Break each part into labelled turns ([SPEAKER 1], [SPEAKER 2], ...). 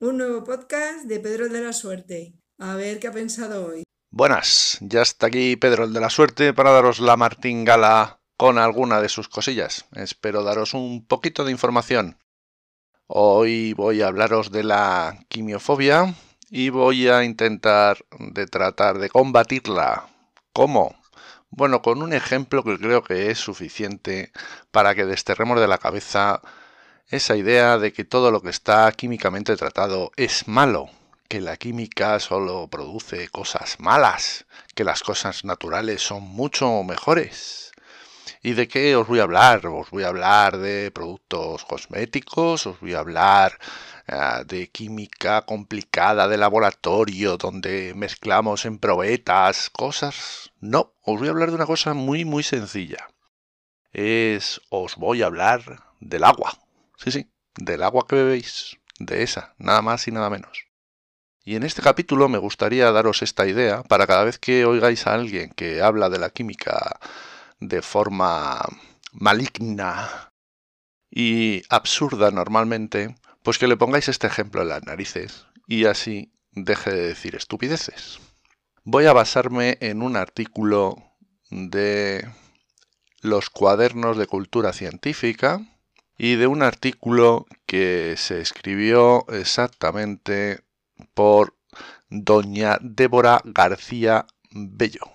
[SPEAKER 1] Un nuevo podcast de Pedro el de la Suerte. A ver qué ha pensado hoy.
[SPEAKER 2] Buenas, ya está aquí Pedro el de la Suerte para daros la martingala con alguna de sus cosillas. Espero daros un poquito de información. Hoy voy a hablaros de la quimiofobia y voy a intentar de tratar de combatirla. ¿Cómo? Bueno, con un ejemplo que creo que es suficiente para que desterremos de la cabeza esa idea de que todo lo que está químicamente tratado es malo, que la química solo produce cosas malas, que las cosas naturales son mucho mejores. ¿Y de qué os voy a hablar? Os voy a hablar de productos cosméticos, os voy a hablar uh, de química complicada de laboratorio, donde mezclamos en probetas cosas. No, os voy a hablar de una cosa muy muy sencilla. Es os voy a hablar del agua. Sí, sí, del agua que bebéis, de esa, nada más y nada menos. Y en este capítulo me gustaría daros esta idea para cada vez que oigáis a alguien que habla de la química de forma maligna y absurda normalmente, pues que le pongáis este ejemplo en las narices y así deje de decir estupideces. Voy a basarme en un artículo de los cuadernos de cultura científica y de un artículo que se escribió exactamente por doña Débora García Bello.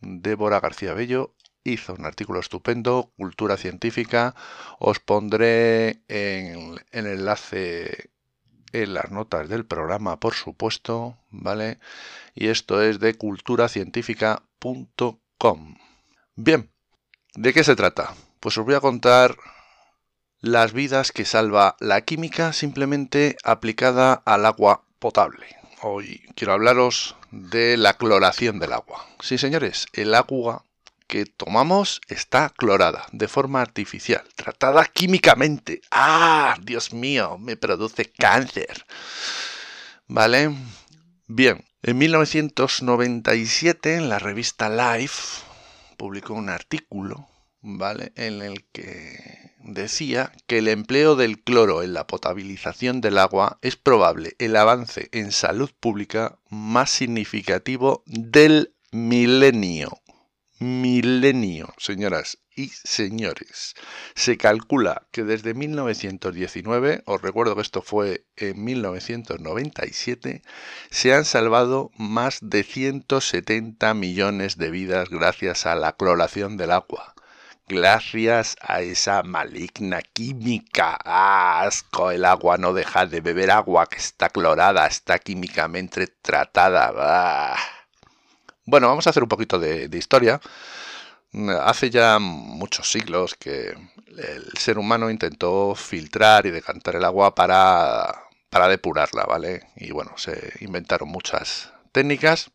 [SPEAKER 2] Débora García Bello hizo un artículo estupendo, Cultura Científica. Os pondré en, el enlace en las notas del programa, por supuesto, ¿vale? Y esto es de culturacientífica.com. Bien, ¿de qué se trata? Pues os voy a contar las vidas que salva la química simplemente aplicada al agua potable. Hoy quiero hablaros de la cloración del agua. Sí, señores, el agua que tomamos está clorada de forma artificial, tratada químicamente. ¡Ah! Dios mío, me produce cáncer. ¿Vale? Bien, en 1997 en la revista Life publicó un artículo, ¿vale? En el que decía que el empleo del cloro en la potabilización del agua es probable el avance en salud pública más significativo del milenio. Milenio, señoras y señores. Se calcula que desde 1919, os recuerdo que esto fue en 1997, se han salvado más de 170 millones de vidas gracias a la cloración del agua Gracias a esa maligna química. asco! El agua no deja de beber agua que está clorada, está químicamente tratada. Bueno, vamos a hacer un poquito de, de historia. Hace ya muchos siglos que el ser humano intentó filtrar y decantar el agua para, para depurarla, ¿vale? Y bueno, se inventaron muchas técnicas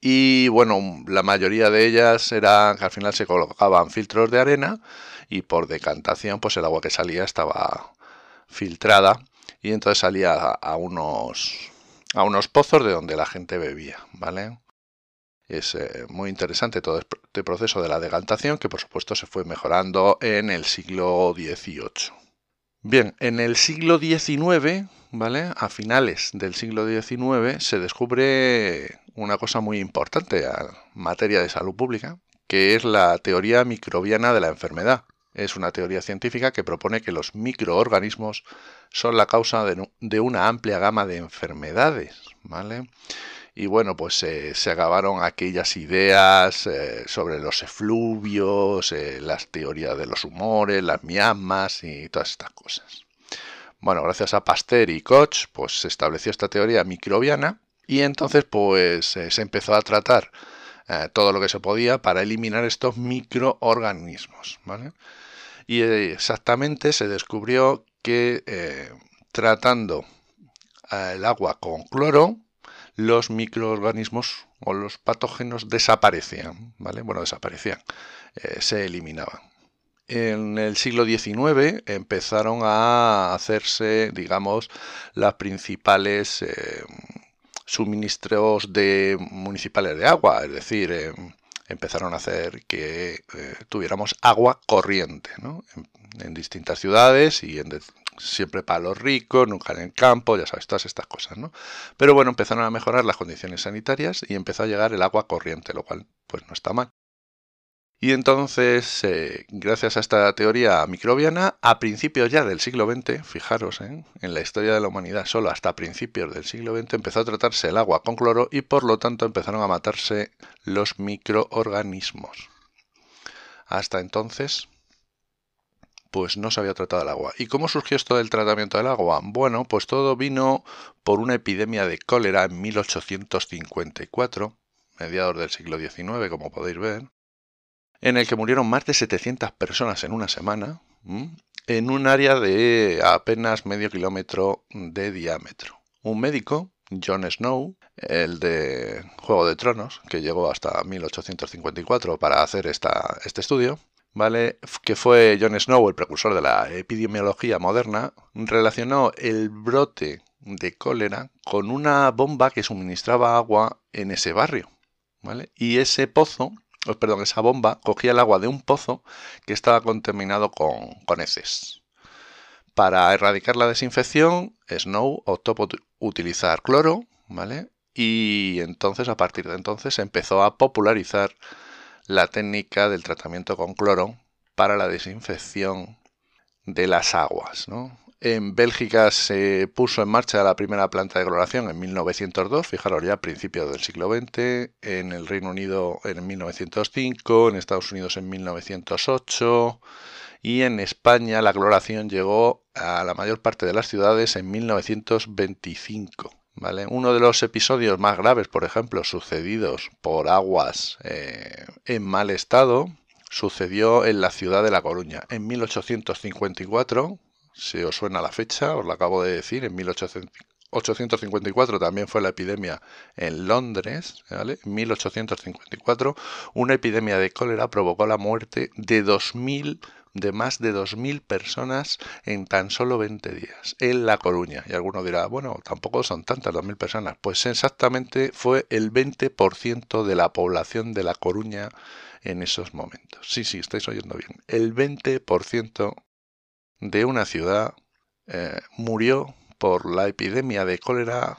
[SPEAKER 2] y bueno, la mayoría de ellas eran que al final se colocaban filtros de arena y por decantación pues el agua que salía estaba filtrada y entonces salía a, unos a unos pozos de donde la gente bebía, ¿vale? Es eh, muy interesante todo este proceso de la decantación que por supuesto se fue mejorando en el siglo XVIII. Bien, en el siglo XIX, ¿vale? A finales del siglo XIX se descubre una cosa muy importante en materia de salud pública, que es la teoría microbiana de la enfermedad. Es una teoría científica que propone que los microorganismos son la causa de, una amplia gama de enfermedades, ¿vale? Y bueno, pues se acabaron aquellas ideas eh, sobre los efluvios, eh, las teorías de los humores, las miasmas y todas estas cosas. Bueno, gracias a Pasteur y Koch, pues se estableció esta teoría microbiana y entonces pues eh, se empezó a tratar eh, todo lo que se podía para eliminar estos microorganismos. Y eh, exactamente se descubrió que tratando el agua con cloro, los microorganismos o los patógenos desaparecían, ¿vale? Bueno, desaparecían, se eliminaban. En el siglo XIX empezaron a hacerse, digamos, las principales suministros de municipales de agua, es decir, eh, empezaron a hacer que eh, tuviéramos agua corriente en, distintas ciudades y en siempre para los ricos, nunca en el campo, ya sabes, todas estas cosas, ¿no? Pero bueno, empezaron a mejorar las condiciones sanitarias y empezó a llegar el agua corriente, lo cual pues no está mal. Y entonces, eh, gracias a esta teoría microbiana, a principios ya del siglo XX, fijaros, ¿eh? en la historia de la humanidad, solo hasta principios del siglo XX empezó a tratarse el agua con cloro y por lo tanto empezaron a matarse los microorganismos. Hasta entonces, pues no se había tratado el agua. ¿Y cómo surgió esto del tratamiento del agua? Bueno, pues todo vino por una epidemia de cólera en 1854, mediados del siglo XIX, como podéis ver en el que murieron más de 700 personas en una semana, en un área de apenas medio kilómetro de diámetro. Un médico, John Snow, el de Juego de Tronos, que llegó hasta 1854 para hacer esta, este estudio, ¿vale? que fue John Snow el precursor de la epidemiología moderna, relacionó el brote de cólera con una bomba que suministraba agua en ese barrio. ¿vale? Y ese pozo perdón, esa bomba cogía el agua de un pozo que estaba contaminado con, con heces. Para erradicar la desinfección, Snow optó por utilizar cloro, ¿vale? Y entonces, a partir de entonces, empezó a popularizar la técnica del tratamiento con cloro para la desinfección de las aguas, ¿no? En Bélgica se puso en marcha la primera planta de cloración en 1902, fijaros ya a principios del siglo XX, en el Reino Unido en 1905, en Estados Unidos en 1908 y en España la cloración llegó a la mayor parte de las ciudades en 1925. ¿Vale? Uno de los episodios más graves, por ejemplo, sucedidos por aguas eh, en mal estado, sucedió en la ciudad de La Coruña. En 1854, si os suena la fecha, os la acabo de decir, en 1854 también fue la epidemia en Londres, ¿vale? En 1854 una epidemia de cólera provocó la muerte de 2000 de más de 2.000 personas en tan solo 20 días en La Coruña. Y alguno dirá, bueno, tampoco son tantas 2.000 personas. Pues exactamente fue el 20% de la población de La Coruña en esos momentos. Sí, sí, estáis oyendo bien. El 20% de una ciudad eh, murió por la epidemia de cólera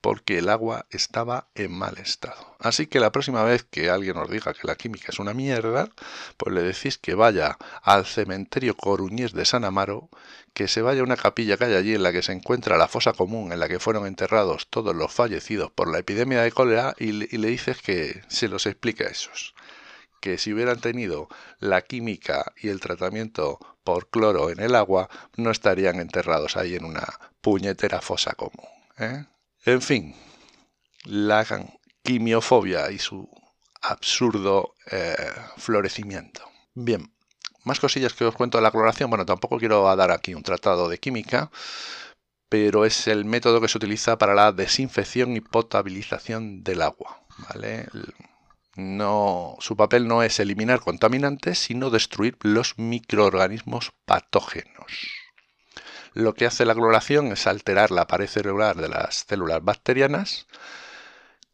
[SPEAKER 2] porque el agua estaba en mal estado. Así que la próxima vez que alguien os diga que la química es una mierda, pues le decís que vaya al cementerio coruñés de San Amaro, que se vaya a una capilla que hay allí en la que se encuentra la fosa común en la que fueron enterrados todos los fallecidos por la epidemia de cólera y le, dices que se los explique a esos. Que si hubieran tenido la química y el tratamiento por cloro en el agua, no estarían enterrados ahí en una puñetera fosa común. ¿eh? En fin, la quimiofobia y su absurdo eh, florecimiento. Bien, más cosillas que os cuento de la cloración. Bueno, tampoco quiero dar aquí un tratado de química, pero es el método que se utiliza para la desinfección y potabilización del agua. No, su papel no es eliminar contaminantes, sino destruir los microorganismos patógenos. Lo que hace la cloración es alterar la pared celular de las células bacterianas.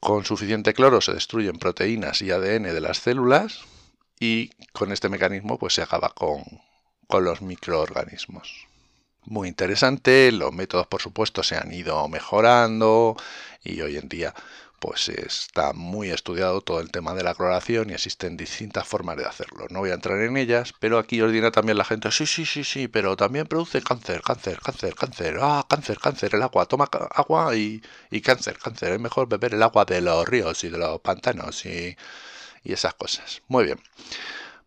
[SPEAKER 2] Con suficiente cloro se destruyen proteínas y ADN de las células y con este mecanismo pues se acaba con, con los microorganismos. Muy interesante, los métodos por supuesto se han ido mejorando y hoy en día pues está muy estudiado todo el tema de la cloración y existen distintas formas de hacerlo. No voy a entrar en ellas, pero aquí os dirá también la gente, sí, sí, sí, sí, pero también produce cáncer, cáncer, cáncer, cáncer, ah, cáncer, cáncer, el agua, toma agua y, y cáncer, cáncer. Es mejor beber el agua de los ríos y de los pantanos y, y esas cosas. Muy bien.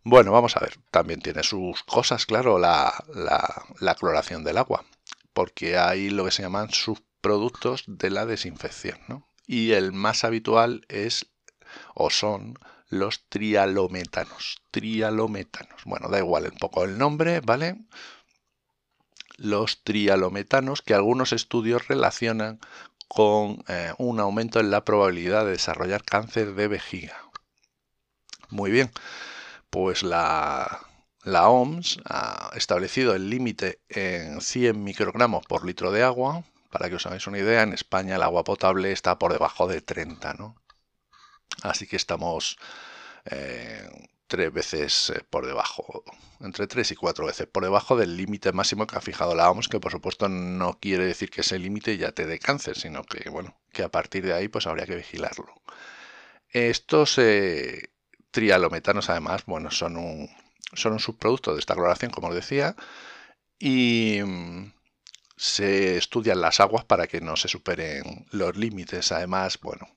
[SPEAKER 2] Bueno, vamos a ver, también tiene sus cosas, claro, la, la, la cloración del agua, porque hay lo que se llaman subproductos de la desinfección, ¿no? Y el más habitual es o son los trialometanos. Trialometanos. Bueno, da igual un poco el nombre, ¿vale? Los trialometanos que algunos estudios relacionan con eh, un aumento en la probabilidad de desarrollar cáncer de vejiga. Muy bien, pues la, la OMS ha establecido el límite en 100 microgramos por litro de agua para que os hagáis una idea, en España el agua potable está por debajo de 30, ¿no? Así que estamos eh, tres veces eh, por debajo, entre tres y cuatro veces por debajo del límite máximo que ha fijado la OMS, que por supuesto no quiere decir que ese límite ya te dé cáncer, sino que bueno, que a partir de ahí pues habría que vigilarlo. Estos eh, trialometanos además, bueno, son un, son un subproducto de esta cloración, como os decía, y mm, se estudian las aguas para que no se superen los límites. Además, bueno,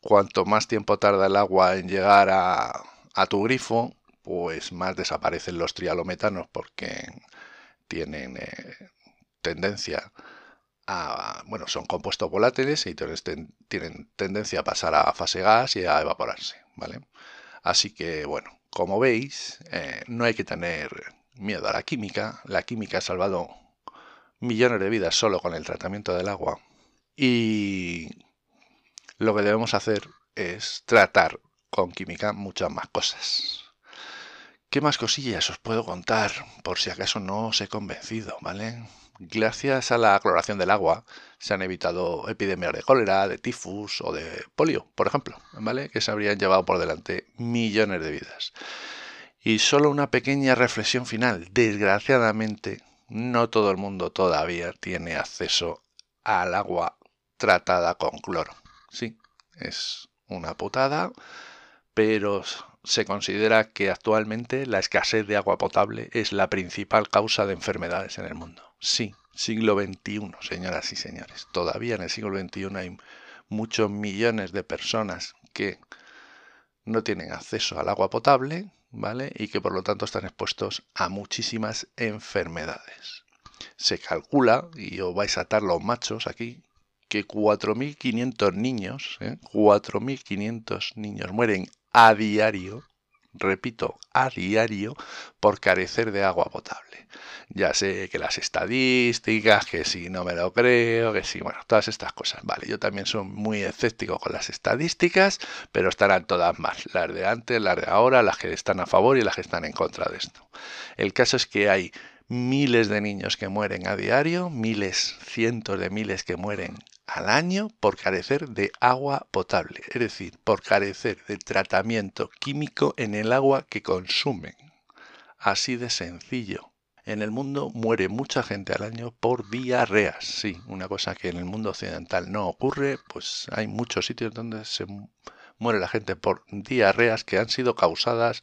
[SPEAKER 2] cuanto más tiempo tarda el agua en llegar a, a tu grifo, pues más desaparecen los trialometanos porque tienen eh, tendencia a, bueno, son compuestos volátiles y tienen tendencia a pasar a fase gas y a evaporarse, ¿vale? Así que, bueno, como veis, eh, no hay que tener miedo a la química. La química ha salvado millones de vidas solo con el tratamiento del agua. Y lo que debemos hacer es tratar con química muchas más cosas. ¿Qué más cosillas os puedo contar por si acaso no os he convencido, ¿vale? Gracias a la cloración del agua se han evitado epidemias de cólera, de tifus o de polio, por ejemplo, ¿vale? Que se habrían llevado por delante millones de vidas. Y solo una pequeña reflexión final. Desgraciadamente, no todo el mundo todavía tiene acceso al agua tratada con cloro. Sí, es una putada, pero se considera que actualmente la escasez de agua potable es la principal causa de enfermedades en el mundo. Sí, siglo XXI, señoras y señores. Todavía en el siglo XXI hay muchos millones de personas que no tienen acceso al agua potable, ¿vale? Y que por lo tanto están expuestos a muchísimas enfermedades. Se calcula, y os vais a atar los machos aquí, que 4.500 niños, ¿eh? 4.500 niños mueren a diario, repito, a diario, por carecer de agua potable. Ya sé que las estadísticas, que si no me lo creo, que si, bueno, todas estas cosas. Vale, yo también soy muy escéptico con las estadísticas, pero estarán todas mal. Las de antes, las de ahora, las que están a favor y las que están en contra de esto. El caso es que hay miles de niños que mueren a diario, miles, cientos de miles que mueren al año por carecer de agua potable, es decir, por carecer de tratamiento químico en el agua que consumen. Así de sencillo. En el mundo muere mucha gente al año por diarreas, sí, una cosa que en el mundo occidental no ocurre, pues hay muchos sitios donde se muere la gente por diarreas que han sido causadas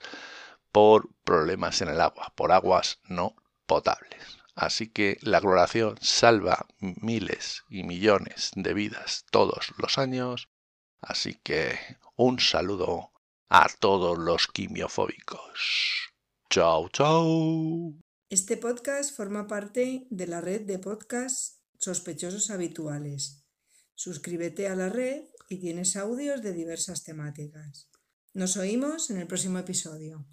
[SPEAKER 2] por problemas en el agua, por aguas no potables. Así que la cloración salva miles y millones de vidas todos los años. Así que un saludo a todos los quimiofóbicos. Chao, chao.
[SPEAKER 1] Este podcast forma parte de la red de podcasts sospechosos habituales. Suscríbete a la red y tienes audios de diversas temáticas. Nos oímos en el próximo episodio.